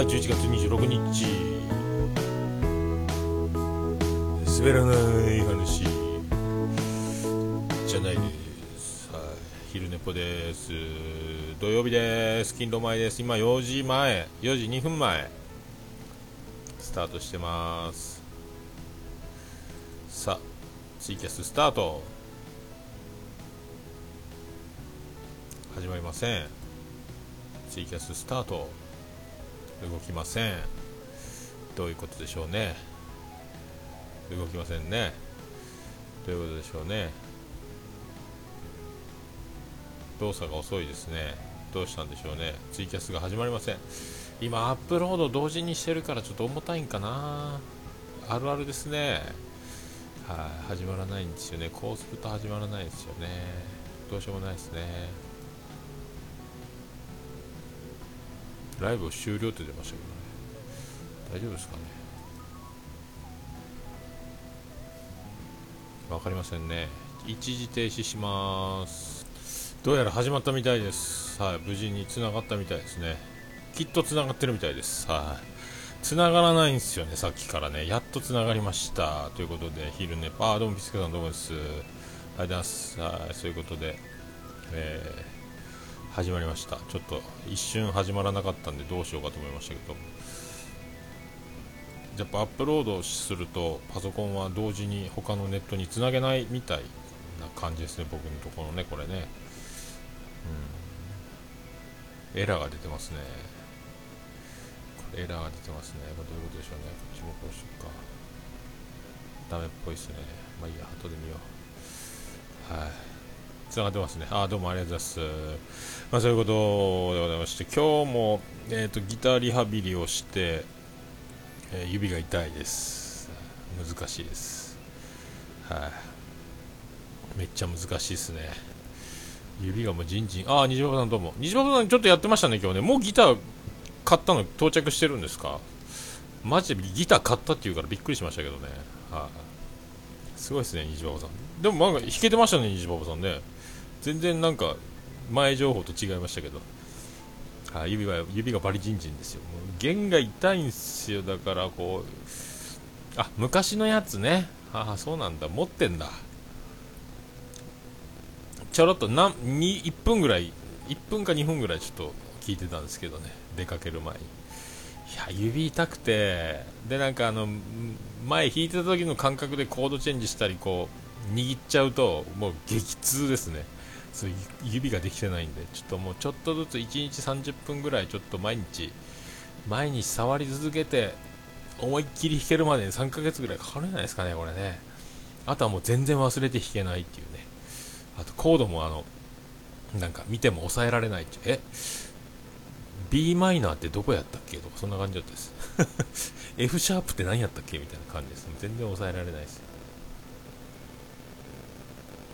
はい11月26日。滑らない話。じゃないです、はい、昼寝ぽです。土曜日です。勤労前です。今4時前。4時2分前。スタートしてます。さあツイキャススタート。始まりません。ツイキャススタート。動きません。どういうことでしょうね。動きませんね。どういうことでしょうね。動作が遅いですね。どうしたんでしょうね。ツイキャスが始まりません。今アップロード同時にしてるからちょっと重たいんかな。あるあるですね。はい始まらないんですよね。こうすると始まらないですよね。どうしようもないですね。ライブを終了って出ましたけどね。大丈夫ですかね。わかりませんね。一時停止します。どうやら始まったみたいです。はい。無事に繋がったみたいですね。きっと繋がってるみたいです。はい。繋がらないんですよねさっきからね。やっと繋がりました。ということで昼寝。あどうもピスケさんどうもです。ありがとうございます。はい。そういうことでえー、始まりました。ちょっと一瞬始まらなかったんでどうしようかと思いましたけど。やっぱアップロードするとパソコンは同時に他のネットにつなげないみたいな感じですね。僕のところねこれね。うん。エラーが出てますね。これエラーが出てますね。これどういうことでしょうね。こっちもこうしようか。ダメっぽいですね。まあいいや。後で見よう。はい。つながってますね。あどうもありがとうございます。まあ、そういうことでございまして、今日も、えーと、ギターリハビリをして、えー、指が痛いです。難しいです。はい、あ、めっちゃ難しいですね。指がもうじんじん。ああ、虹パパさんどうも。虹パパさんちょっとやってましたね、今日ね。もうギター買ったの到着してるんですか？マジでギター買ったって言うからびっくりしましたけどね。はい、あ、すごいですね、虹パパさん。でもなんか弾けてましたね、虹パパさんね。全然なんか前情報と違いましたけど、はあ、指は指がバリジンジンですよ、弦が痛いんですよ、だからこう、あ昔のやつね、ああ、そうなんだ、持ってんだ、ちょろっとな2 1分ぐらい、1分か2分ぐらいちょっと聞いてたんですけどね、出かける前に。いや指痛くて、でなんかあの前弾いてた時の感覚でコードチェンジしたり、こう握っちゃうと、もう激痛ですね。そう指ができてないんでちょっともうちょっとずつ1日30分ぐらいちょっと毎日毎日触り続けて思いっきり弾けるまでに3ヶ月ぐらいかかるんじゃないですかねこれね。あとはもう全然忘れて弾けないっていうね。あとコードもあのなんか見ても抑えられないってえ？B マイナーってどこやったっけ？とかそんな感じだったです。F シャープって何やったっけ？みたいな感じです。全然抑えられないです。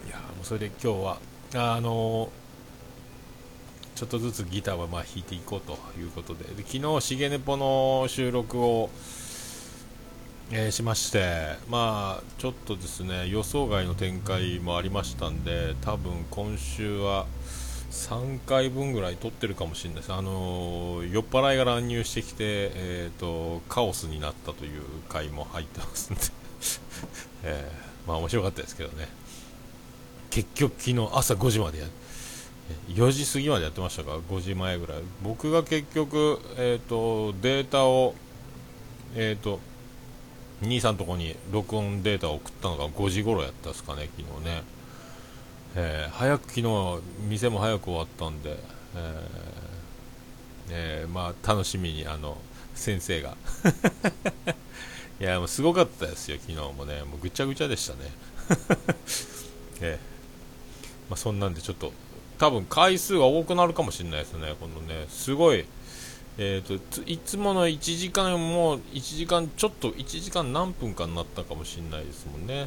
いやもうそれで今日はあのちょっとずつギターはまあ弾いていこうということで。で昨日、しげねぽの収録を、えー、しましてまあちょっとですね予想外の展開もありましたんで多分今週は3回分ぐらい撮ってるかもしれないです、あの、酔っ払いが乱入してきて、えーと、カオスになったという回も入ってますんで。えー、まあ面白かったですけどね。結局昨日朝5時までやる4時過ぎまでやってましたか？5時前ぐらい。僕が結局、えーと、データをえっ、ー、と兄さんのとこに録音データを送ったのが5時頃やったですかね昨日ね、えー、早く昨日店も早く終わったんで、えーえー、まあ楽しみにあの先生が。いやもうすごかったですよ昨日もね。もうぐちゃぐちゃでしたね。えーまあ、そんなんでちょっと多分回数が多くなるかもしれないですね、このね、すごい、えーと、いつもの1時間も1時間ちょっと1時間何分かになったかもしれないですもんね、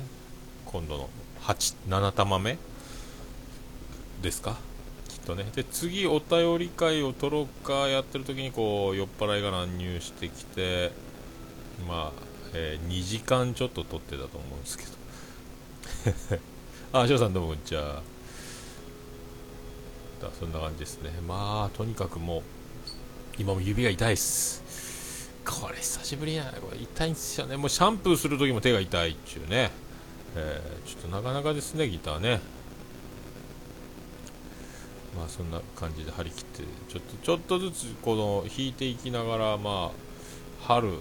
今度の8 7玉目？ですか、きっとね。で次、お便り会を取ろうかやってる時にこう酔っ払いが乱入してきて、まあえー、2時間ちょっと取ってたと思うんですけど。あ、翔さんどうもこんにちは。そんな感じですね。まあ、とにかくもう、今も指が痛いっす。これ久しぶりやこれ痛いんですよね。もうシャンプーする時も手が痛いっちゅうね、えー、ちょっとなかなかですねギターね。まあそんな感じで張り切ってちょっとちょっとずつこの弾いていきながらまあ春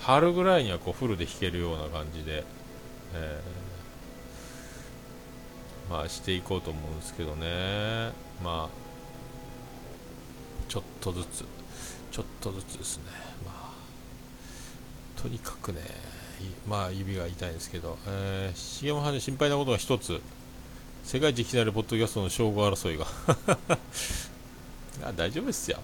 春ぐらいにはこうフルで弾けるような感じで、えー、まあしていこうと思うんですけどね。まあちょっとずつちょっとずつですね。まあとにかくねまあ指が痛いんですけど、えー、重山さんに心配なことが一つ。世界一きなるポッドキャストの称号争いが。あ大丈夫ですよ。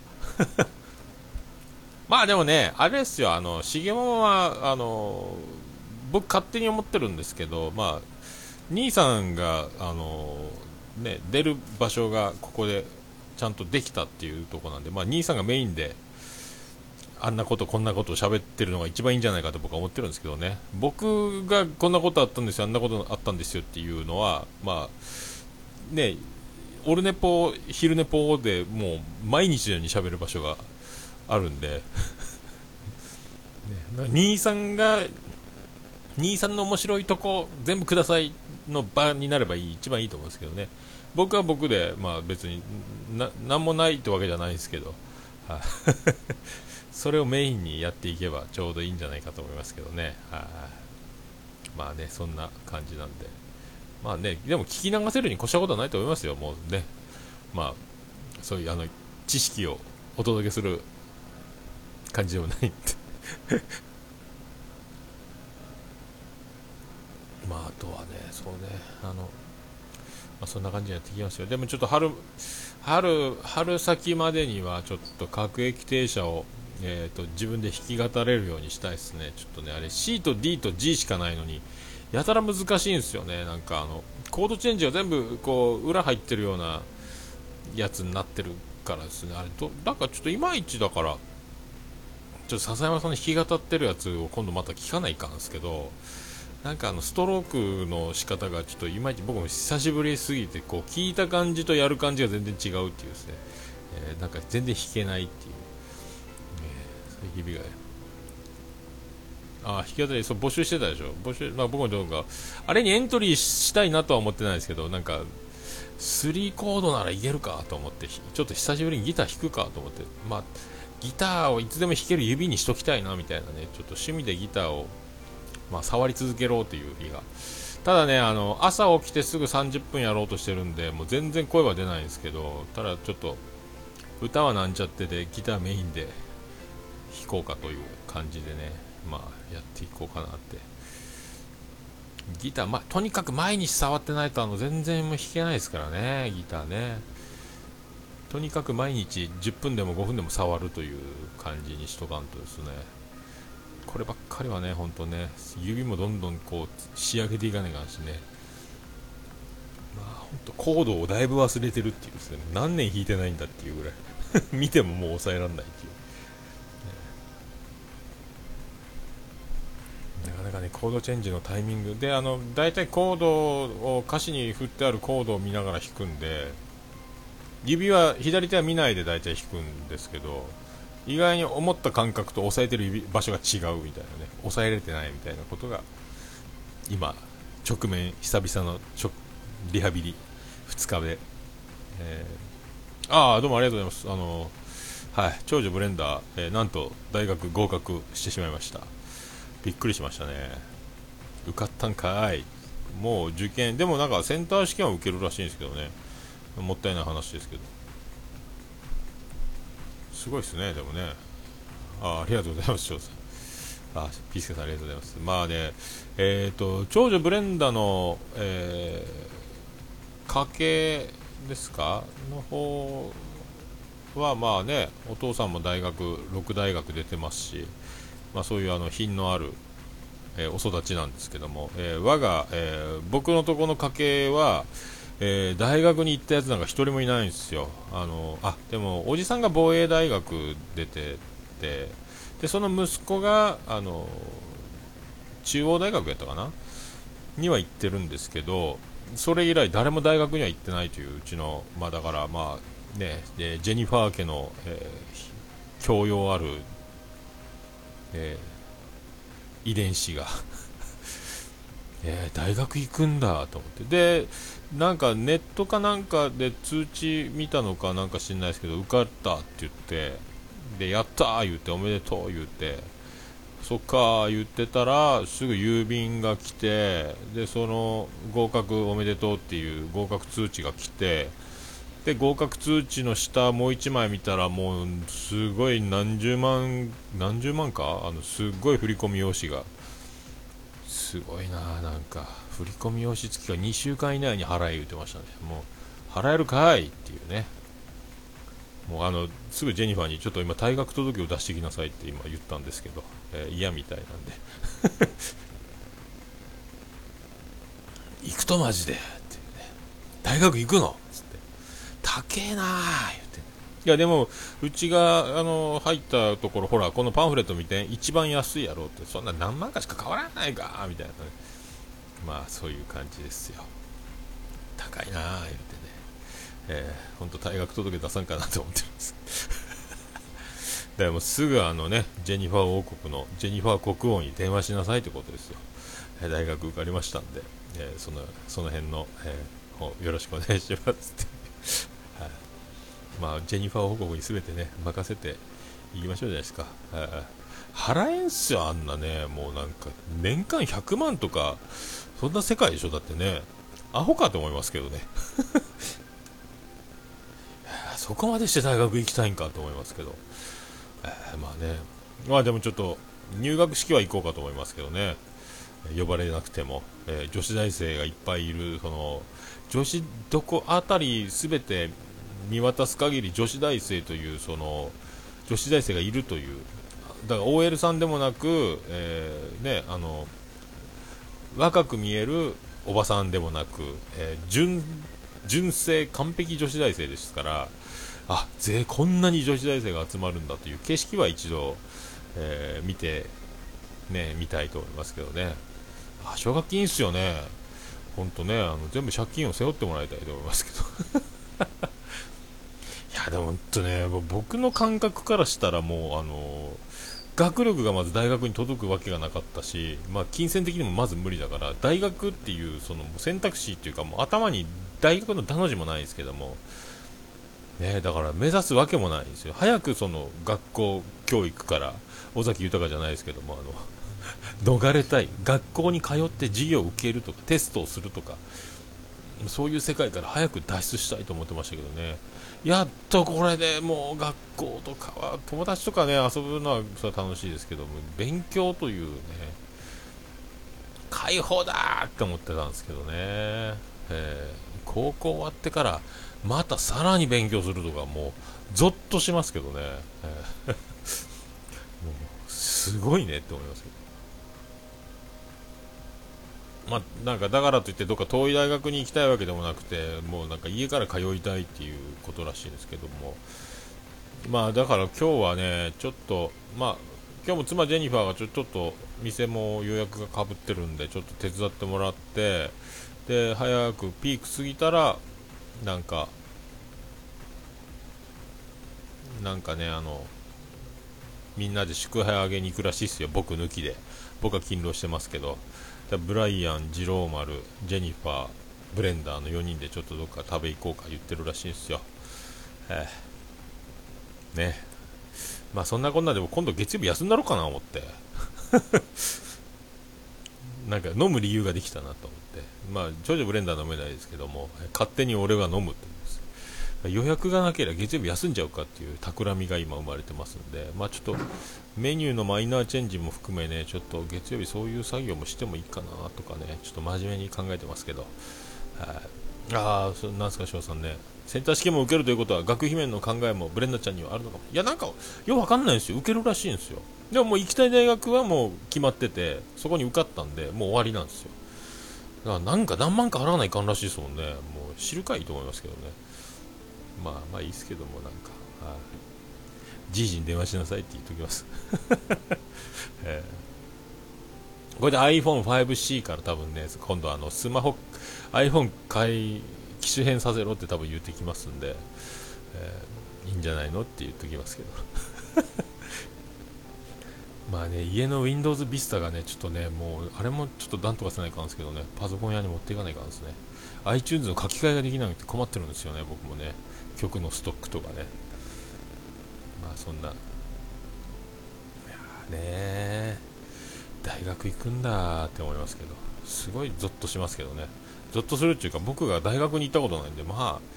まあでもね、あれですよ、あの、重桃は、あの、僕勝手に思ってるんですけど、まあ、兄さんが、あの、ね、出る場所がここでちゃんとできたっていうとこなんで、まあ、兄さんがメインで、あんなことこんなことを喋ってるのが一番いいんじゃないかと僕は思ってるんですけどね。僕がこんなことあったんですよあんなことあったんですよっていうのはまあねオルネポ昼ネポでもう毎日のように喋る場所があるんで。ね、兄さんが兄さんの面白いとこ全部くださいの場になればいい一番いいと思うんですけどね。僕は僕で、まあ、別にな何もないってわけじゃないですけど、それをメインにやっていけばちょうどいいんじゃないかと思いますけどね、はまあねそんな感じなんで。まあねでも聞き流せるに越したことはないと思いますよもうね。まあそういうあの知識をお届けする感じでもないんで。まああとはねそうねあの、まあ、そんな感じにやってきますよ。でもちょっと春春春先までにはちょっと各駅停車をえーと、自分で弾き語れるようにしたいですね、ちょっとね、あれ C と D と G しかないのに、やたら難しいんですよね、なんかあのコードチェンジが全部こう裏入ってるようなやつになってるからですね、あれと、なんかちょっといまいちだから、ちょっと笹山さんの弾き語ってるやつを今度また聞かないかんですけど、なんかあのストロークの仕方がちょっといまいち僕も久しぶりすぎてこう聞いた感じとやる感じが全然違うっていうですね、えー、なんか全然弾けないっていう。日々が。あ弾き語りそう募集してたでしょ。募集、まあ、僕の動画あれにエントリーしたいなとは思ってないですけどなんか3コードならいけるかと思ってちょっと久しぶりにギター弾くかと思って。まあギターをいつでも弾ける指にしときたいなみたいなね。ちょっと趣味でギターを、まあ、触り続けろという日がただねあの朝起きてすぐ30分やろうとしてるんでもう全然声は出ないんですけどただちょっと歌はなんちゃってでギターメインで弾こうかという感じでね、まあ、やっていこうかなって。ギター、まあ、とにかく毎日触ってないとあの全然弾けないですからね、ギターね。とにかく毎日10分でも5分でも触るという感じにしとかんとですね。こればっかりはね、ほんとね、指もどんどんこう仕上げていかないかんしね。まあ、ほんとコードをだいぶ忘れてるっていうですね、何年弾いてないんだっていうぐらい 見てももう抑えられないっていう。なかねコードチェンジのタイミングであの大体コードを歌詞に振ってあるコードを見ながら弾くんで指は左手は見ないで大体弾くんですけど意外に思った感覚と押さえてる場所が違うみたいなね。押さえれてないみたいなことが今直面久々のリハビリ2日で、えー、ああどうもありがとうございます。あのはい。長女ブレンダー、えー、なんと大学合格してしまいました。びっくりしましたね。受かったんかい。もう受験でもなんかセンター試験は受けるらしいんですけどね。もったいない話ですけど。すごいですねでもね。あありがとうございます翔さん。あピースケさんありがとうございます。まあねえっ、ー、と長女ブレンダの、えー、家系ですか？の方はまあねお父さんも大学6大学出てますしまあ、そういうあの品のある、えー、お育ちなんですけども、えー、我が、えー、僕のとこの家系は、え大学に行ったやつなんか1人もいないんですよ。あのあでもおじさんが防衛大学出ててでその息子があの中央大学やったかな？には行ってるんですけどそれ以来誰も大学には行ってないといううちの、まあ、だからまあね、ジェニファー家の、え教養ある、えー、遺伝子が。えー、大学行くんだと思って。でなんかネットかなんかで通知見たのかなんか知んないですけど受かったって言ってでやったー言っておめでとう言ってそっかー言ってたらすぐ郵便が来てでその合格おめでとうっていう合格通知が来てで合格通知の下もう1枚見たらもうすごい何十万何十万か？あのすごい振り込み用紙が。すごいななんか振込用紙付きが2週間以内に払え言ってましたね。もう払えるかいっていうね。もうあのすぐジェニファーにちょっと今退学届を出してきなさいって今言ったんですけど、えー、嫌みたいなんで。行くとマジでってね。大学行くのっつって。高えなー言っていやでもうちがあの入ったところほらこのパンフレット見て一番安いやろってそんな何万かしか変わらないかみたいなね。まあそういう感じですよ。高いなー言ってね。えー、本当退学届出さんかなと思ってるんです でもすぐあのねジェニファー王国のジェニファー国王に電話しなさいということですよ、えー、大学受かりましたんで、えー、そのその辺の、えー、よろしくお願いしますって、まあジェニファー王国に全てね任せていきましょうじゃないですか、払えんすよあんなね。もうなんか年間100万とかそんな世界でしょ。だってねアホかと思いますけどね。そこまでして大学行きたいんかと思いますけど、えー、まあね、まあでもちょっと入学式は行こうかと思いますけどね、呼ばれなくても、えー、女子大生がいっぱいいる、その女子どこあたりすべて見渡す限り女子大生というその女子大生がいるという、だから OL さんでもなく、えー、ね、あの若く見えるおばさんでもなく、えー、純純正完璧女子大生ですから、あぜこんなに女子大生が集まるんだという景色は一度、えー、見て、ね、見たいと思いますけどね、あ奨学金いいっすよね、本当ねあの全部借金を背負ってもらいたいと思いますけど。いやでも本当ね僕の感覚からしたらもうあの学力がまず大学に届くわけがなかったし、まあ、金銭的にもまず無理だから大学っていうその選択肢っていうかもう頭に大学のダの字もないですけどもね、だから目指すわけもないですよ、早くその学校教育から尾崎豊じゃないですけどもあの 逃れたい、学校に通って授業を受けるとかテストをするとかそういう世界から早く脱出したいと思ってましたけどね、やっとこれでもう学校とかは友達とかね遊ぶのはそれは楽しいですけども勉強というね解放だって思ってたんですけどね、えー、高校終わってからまたさらに勉強するとかもうゾッとしますけどね、えー、もうすごいねって思いますけど。まあなんかだからといってどっか遠い大学に行きたいわけでもなくてもうなんか家から通いたいっていうことらしいですけども。まあだから今日はねちょっとまあ今日も妻ジェニファーがちょちょっと店も予約がかぶってるんでちょっと手伝ってもらってで早くピーク過ぎたらなんかなんかねあのみんなで祝杯あげに行くらしいっすよ。僕抜きで。僕は勤労してますけど。ブライアン、ジローマル、ジェニファー、ブレンダーの4人でちょっとどっか食べ行こうか言ってるらしいんですよ、えー、ね。まあそんなこんなでも今度月曜日休んだろうかな思って。なんか飲む理由ができたなと思って。まあジョジョブレンダー飲めないですけども勝手に俺が飲むって。予約がなければ月曜日休んじゃうかっていう企みが今生まれてますんで、まあ、ちょっとメニューのマイナーチェンジも含めねちょっと月曜日そういう作業もしてもいいかなとかねちょっと真面目に考えてますけど、はい、ああ、なんすか翔さんね。センター試験も受けるということは学費面の考えもブレンダちゃんにはあるのかも。いやなんかよくわかんないんですよ。受けるらしいんですよ。でももう行きたい大学はもう決まっててそこに受かったんでもう終わりなんですよ。だからなんか何万か払わないかんらしいですもんね。もう知るかいいと思いますけどね。まあまあいいですけどもなんか、はい、じいじに電話しなさいって言っときます、えー、これで iPhone5C から多分ね今度あのスマホ iPhone 買い機種変させろって多分言ってきますんで、えー、いいんじゃないのって言っときますけど。まあね家の Windows Vista がねちょっとねもうあれもちょっとなんとかせないかんですけどねパソコン屋に持っていかないかんですね。iTunes の書き換えができなくて困ってるんですよね僕もね。曲のストックとかね。まあそんな。いやね大学行くんだって思いますけど。すごいゾッとしますけどね。ゾッとするっていうか僕が大学に行ったことないんでまあ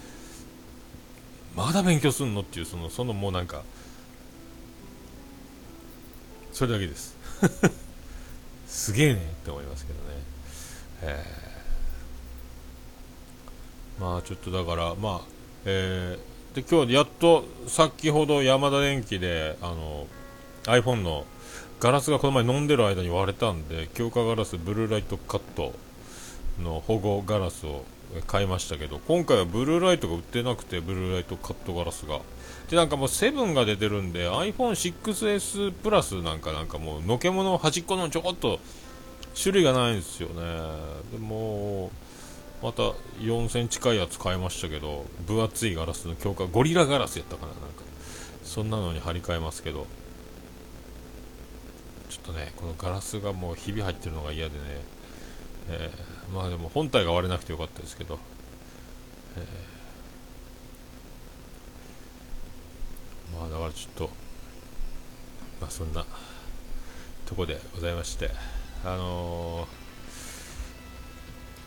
まだ勉強すんのっていうそのそのもうなんかそれだけです。すげえねって思いますけどね。えー、まあちょっとだからまあえー、で今日やっと先ほどヤマダ電機であの iPhone のガラスがこの前飲んでる間に割れたんで強化ガラスブルーライトカットの保護ガラスを買いましたけど今回はブルーライトが売ってなくてブルーライトカットガラスが。でなんかもう7が出てるんで iPhone6S プラスなんかなんかもうのけもの端っこのちょこっと種類がないんですよね。でもまた4センチ近いやつ買いましたけど分厚いガラスの強化ゴリラガラスやったかななんか。そんなのに張り替えますけど。ちょっとねこのガラスがもうひび入ってるのが嫌でね、えー、まあでも本体が割れなくてよかったですけど、えー、まあだからちょっとまあそんなとこでございまして。あのー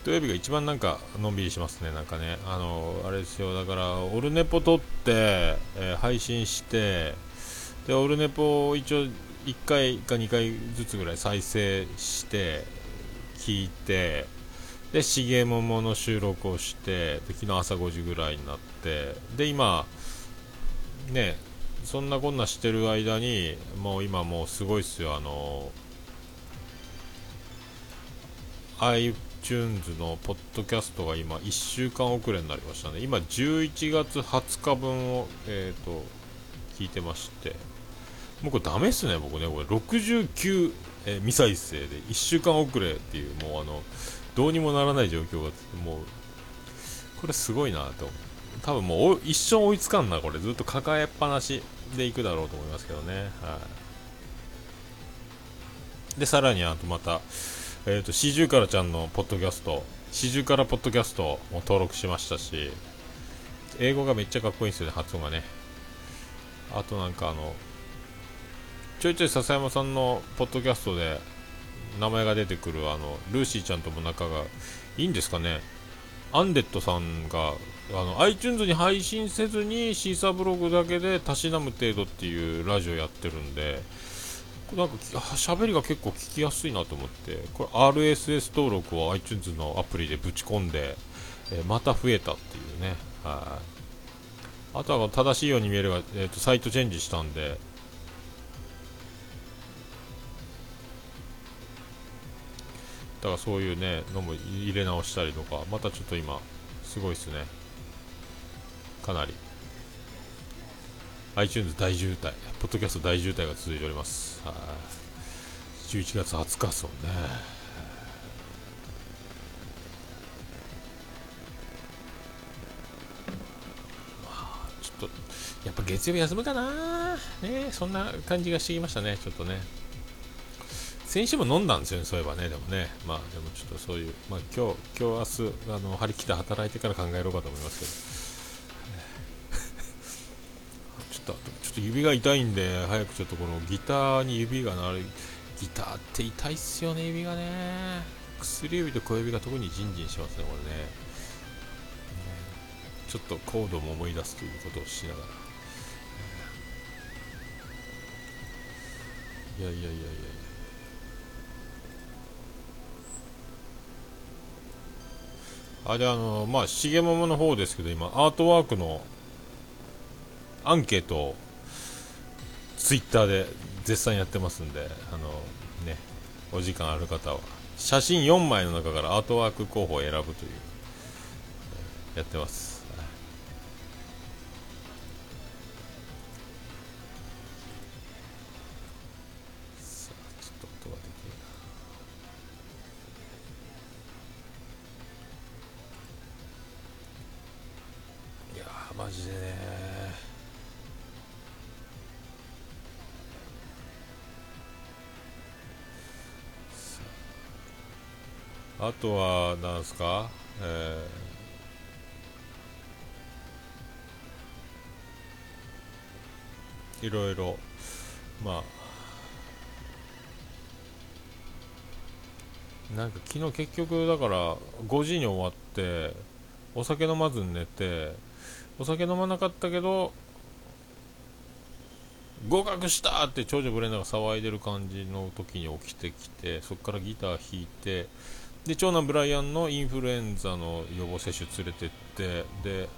土曜日が一番なんかのんびりしますね、なんかね、あのあれですよ、だからオルネポ撮って、えー、配信して、でオルネポを一応1回か2回ずつぐらい再生して聞いてで重桃の収録をしてで昨日朝5時ぐらいになってで今ねそんなこんなしてる間にもう今もうすごいっすよ。あの iTunes のポッドキャストが今1週間遅れになりましたね今11月20日分をえっ、ー、と聞いてましてもうこれダメっすね、僕ね、これ69、えー、未再生で1週間遅れっていう、もうあの、どうにもならない状況が、もう、これすごいなと。多分もう一生追いつかんな、これ。ずっと抱えっぱなしでいくだろうと思いますけどね。はい。で、さらにあとまた、えっ、ー、と、四十からちゃんのポッドキャスト、四十からポッドキャストも登録しましたし、英語がめっちゃかっこいいんですよね、発音がね。あとなんかあの、ちょいちょい笹山さんのポッドキャストで名前が出てくるあのルーシーちゃんとも仲がいいんですかねアンデッドさんがあの iTunes に配信せずにシーサーブログだけでたしなむ程度っていうラジオやってるんでなんか喋りが結構聞きやすいなと思って。これ RSS 登録を iTunes のアプリでぶち込んで、えー、また増えたっていうね。はい。あとは正しいように見えれば、えーとサイトチェンジしたんで。だからそういうねのも入れ直したりとかまたちょっと今すごいですね。かなり。iTunes 大渋滞ポッドキャスト大渋滞が続いております。11月20日ですもんね。まあちょっとやっぱ月曜日休むかな。ねそんな感じがしてきましたねちょっとね。先週も飲んだんですよね、そういえばね、でもね、まあでもちょっとそういう、まあ今日、今日明日あの張り切って働いてから考えようかと思いますけど、ちょっと、ょっと指が痛いんで、早くちょっとこのギターに指がなる、ギターって痛いっすよね、指がね、薬指と小指が特にジンジンしますね、これね。ちょっとコードも思い出すということをしながら。いやいやいやいやいや。あれあのまあ重桃の方ですけど今アートワークのアンケートをツイッターで絶賛やってますんであのねお時間ある方は。写真4枚の中からアートワーク候補を選ぶというやってます。あとはなんすか？えー、いろいろ。まあ。なんか昨日結局だから5時に終わってお酒飲まずに寝てお酒飲まなかったけど合格したって長女ブレンダーが騒いでる感じの時に起きてきてそこからギター弾いてで長男ブライアンのインフルエンザの予防接種連れてってで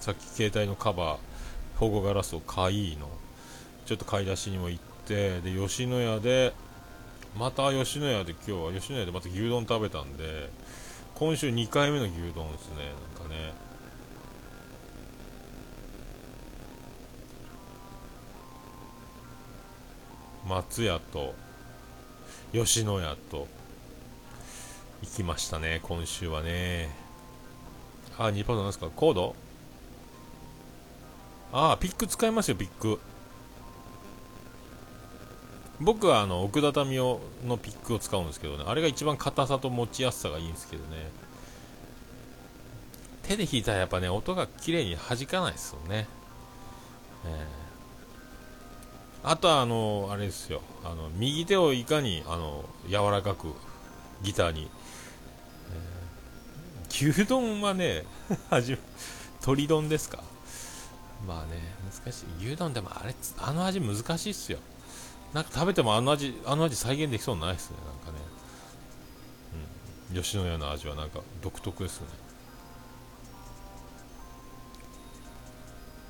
さっき携帯のカバー保護ガラスを買いのちょっと買い出しにも行ってで吉野家でまた吉野家で今日は吉野家でまた牛丼食べたんで今週2回目の牛丼ですねなんかね。松屋と吉野家と行きましたね今週はね。あ2パートなんですか？コード？あピック使いますよピック。僕はあの奥田民生のピックを使うんですけどね。あれが一番硬さと持ちやすさがいいんですけどね。手で弾いたらやっぱね音が綺麗に弾かないですよね、えー、あとはあのあれですよ。あの右手をいかにあの柔らかくギターに、牛丼はね味鶏丼ですか？まあね難しい。牛丼でもあれあの味難しいっすよ。なんか食べてもあの味あの味再現できそうないですねなんかね、うん、吉野家の味はなんか独特ですね。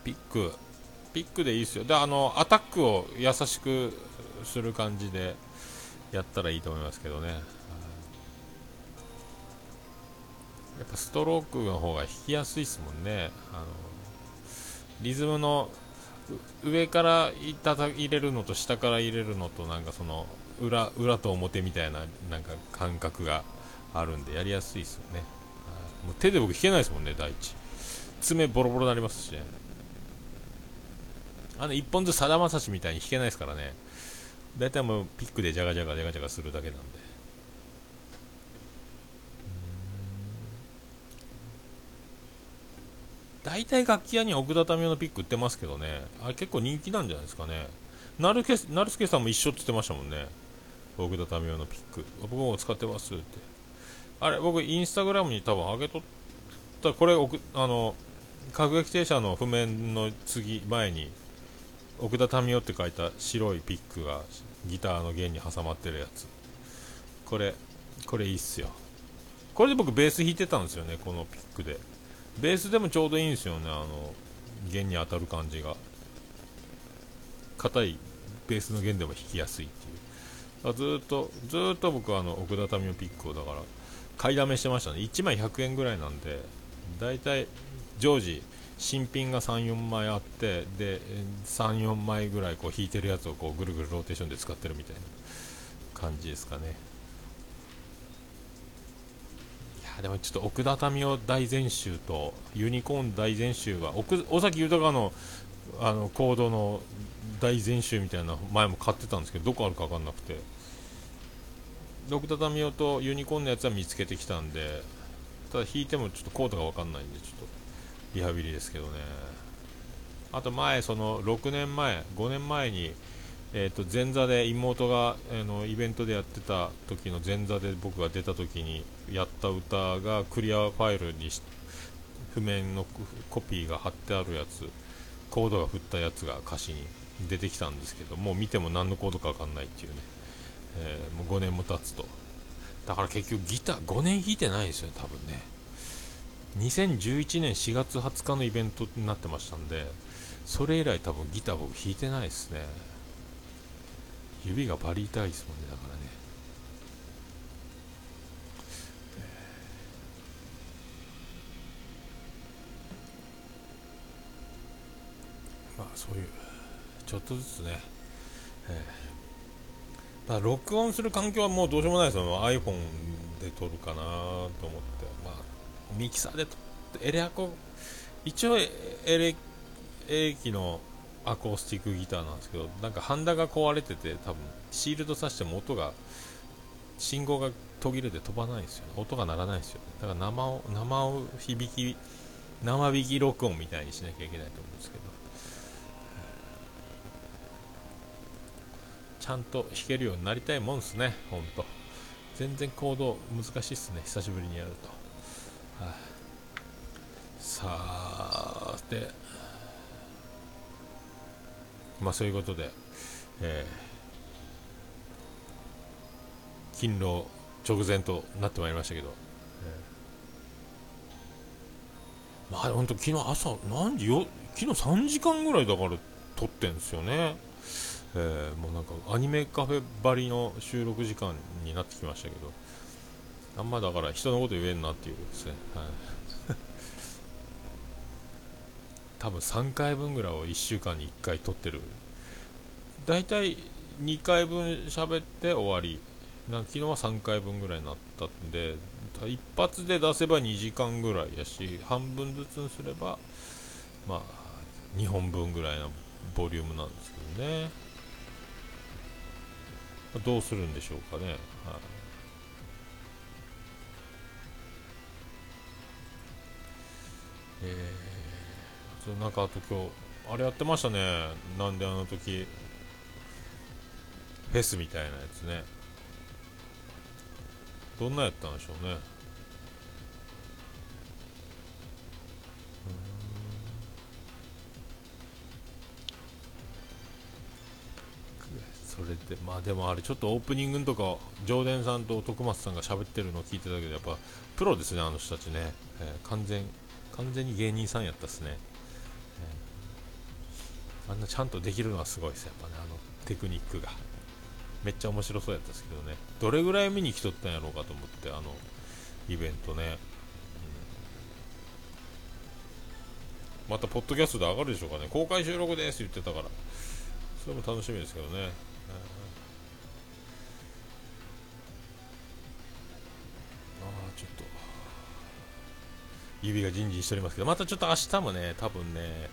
ピックピックでいいですよ。であのアタックを優しくする感じでやったらいいと思いますけどね。やっぱストロークの方が弾きやすいですもんね。あのリズムの上からいただ入れるのと下から入れるのとなんかその裏裏と表みたいななんか感覚があるんでやりやすいですよね。もう手で僕弾けないですもんね第一。爪ボロボロになりますしね。あの一本ずつさだまさしみたいに弾けないですからね。大体もうピックでジャガジャガジャガジャガするだけなんで。大体楽器屋に奥田民生のピック売ってますけどね、あれ結構人気なんじゃないですかね。なるけなるすけさんも一緒って言ってましたもんね。奥田民生のピック。僕も使ってますって。あれ、僕インスタグラムに多分上げとった、これ、あの、各撃停車の譜面の次、前に、奥田民生って書いた白いピックがギターの弦に挟まってるやつ。これ、これいいっすよ。これで僕ベース弾いてたんですよね、このピックで。ベースでもちょうどいいんですよねあの弦に当たる感じが。硬いベースの弦でも弾きやすいっていう。ずっとずっと僕はあの奥田民生ピックをだから買いだめしてましたね。1枚100円ぐらいなんでだいたい常時新品が34枚あってで34枚ぐらいこう弾いてるやつをこうぐるぐるローテーションで使ってるみたいな感じですかね。でもちょっと奥田民生大全集とユニコーン大全集が尾崎豊のあのコードの大全集みたいな前も買ってたんですけどどこあるか分かんなくて。奥田民生とユニコーンのやつは見つけてきたんでただ弾いてもちょっとコードが分かんないんでちょっとリハビリですけどね。あと前その6年前5年前にえーと、前座で妹が、えー、のイベントでやってた時の前座で僕が出た時にやった歌がクリアファイルに譜面のコピーが貼ってあるやつコードが振ったやつが歌詞に出てきたんですけどもう見ても何のコードか分かんないっていうね、えー、もう5年も経つと。だから結局ギター5年弾いてないですよね多分ね。2011年4月20日のイベントになってましたんでそれ以来多分ギター僕弾いてないですね。指がバリ痛いですもんねだからね。まあそういうちょっとずつね、えー、まあ、録音する環境はもうどうしようもないですよ。iPhone で撮るかなと思って。まあミキサーで撮ってエレアコ。一応エレエレキのアコースティックギターなんですけどなんかハンダが壊れてて多分シールドさしても音が信号が途切れて飛ばないんですよ、ね、音が鳴らないんですよ、ね、だから生を生を響き生引き録音みたいにしなきゃいけないと思うんですけど。ちゃんと弾けるようになりたいもんですねほんと。全然行動難しいっすね久しぶりにやると、はあ、さあでまあそういうことで、えー、勤労直前となってまいりましたけど、えー、まあ本当昨日朝何時よ昨日3時間ぐらいだから撮ってんですよね。えー、もうなんかアニメカフェばりの収録時間になってきましたけどあんまだから人のこと言えんなっていうですね、はい、多分3回分ぐらいを1週間に1回撮ってる。大体2回分喋って終わり。な昨日は3回分ぐらいになったんで一発で出せば2時間ぐらいやし半分ずつにすればまあ2本分ぐらいのボリュームなんですけどね。どうするんでしょうかね、はい。えー、なんかあと今日あれやってましたね。なんであの時フェスみたいなやつね。どんなやったんでしょうね。それでまあでもあれちょっとオープニングとか常連さんと徳松さんが喋ってるのを聞いてたけどやっぱプロですねあの人たちね、えー、完全完全に芸人さんやったっすね、あんなちゃんとできるのはすごいです。やっぱねあのテクニックが。めっちゃ面白そうやったんですけどね。どれぐらい見に来とったんやろうかと思ってあのイベントね、うん、またポッドキャストで上がるでしょうかね。公開収録ですって言ってたから。それも楽しみですけどね。ちょっと。指がじんじんしておりますけど、またちょっと明日もね、多分ね、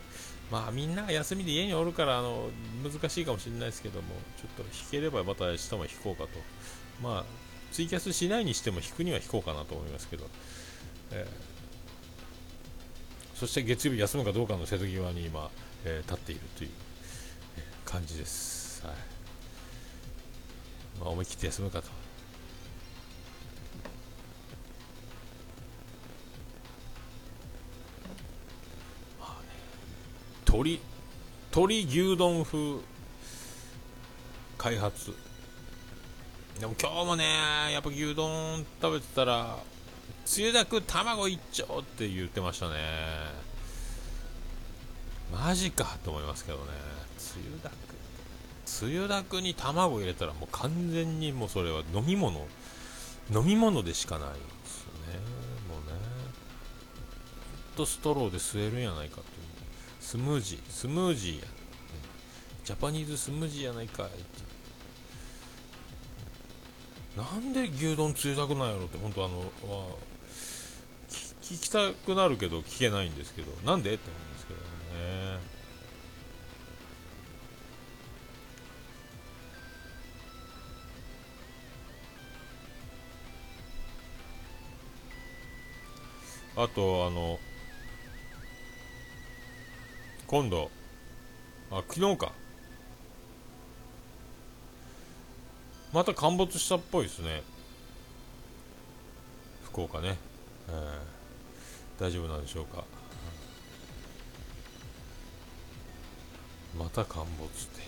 まあみんなが休みで家におるからあの難しいかもしれないですけども、ちょっと弾ければまた明日も弾こうかと。まあ、ツイキャスしないにしても弾くには弾こうかなと思いますけど、えー、そして月曜日休むかどうかの瀬戸際に今、えー、立っているという、感じです。はいまあ、思い切って休むかと。鶏鶏牛丼風開発。でも今日もねやっぱ牛丼食べてたらつゆだく卵一丁って言ってましたね。マジかと思いますけどね。つゆだく。つゆだくに卵入れたらもう完全にもうそれは飲み物飲み物でしかないですね。もうね。ほんとストローで吸えるんやないかと。スムージースムージーや、ジャパニーズスムージーやないかいって。なんで牛丼つゆたくないやろって本当あのは聞きたくなるけど聞けないんですけどなんでって思うんですけどね。あとあの今度。あ昨日か。また陥没したっぽいですね。福岡ね、えー、大丈夫なんでしょうか。また陥没って。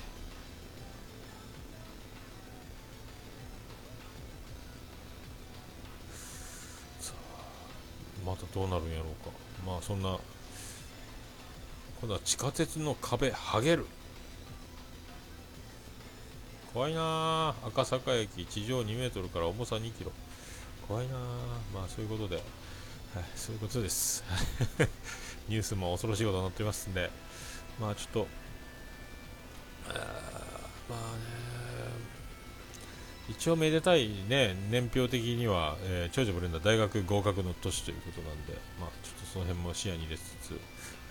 さあまたどうなるんやろうか。まあそんな今度は地下鉄の壁剥げる。怖いな赤坂駅地上2メートルから重さ2キロ。怖いなまあそういうことで、はい、そういうことです。ニュースも恐ろしいことになってますんで。まあちょっとまあね一応めでたいね年表的には、えー、長女ブレンダー大学合格の年ということなんでまあちょっとその辺も視野に入れつつ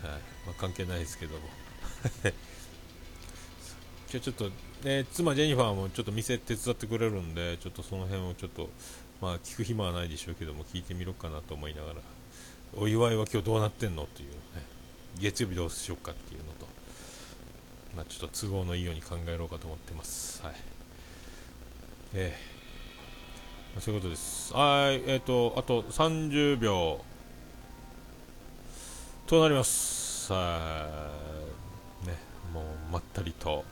はいまあ、関係ないですけども 今日ちょっと、ね、妻ジェニファーもちょっと店手伝ってくれるんで、ちょっとその辺をちょっと、まあ聞く暇はないでしょうけども、聞いてみろかなと思いながら、お祝いは今日どうなってんのっていうね、月曜日どうしようかっていうのと、まあちょっと都合のいいように考えろうかと思ってます。はい。ええー、そういうことです。はい、えっ、ー、と、あと30秒となります。はい。ね、もうまったりと、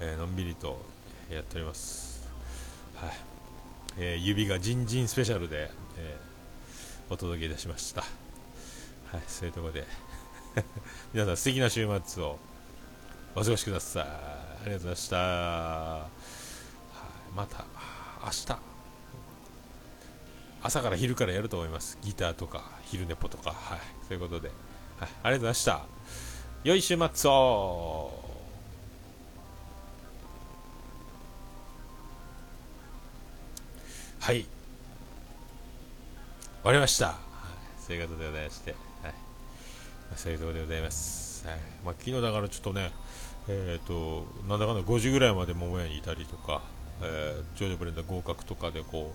えー、のんびりとやっております。はい。えー、指がジンジンスペシャルで、えー、お届けいたしました。はい、そういうところで 皆さん素敵な週末をお過ごしください。ありがとうございました。はい、また明日。朝から昼からやると思います。ギターとか昼寝ぽとか、はい、そういうことで、はい、ありがとうございました。良い週末を。はい。終わりました、はい、そういうことでございまして、はい。まあ、そういうところでございます、はい。まあ、昨日だからちょっとねえーと、なんだかんだ5時ぐらいまで桃屋にいたりとか、えー、ジョジョブレンダー合格とかでこ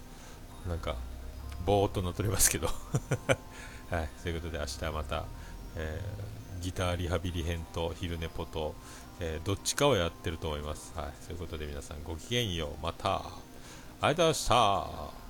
うなんかぼーっと乗っておりますけど。はい、そういうことで明日はまた、えー、ギターリハビリ編と昼寝ポと、えー、どっちかをやってると思います、はい、そういうことで皆さんごきげんよう。また。ありがとうございました。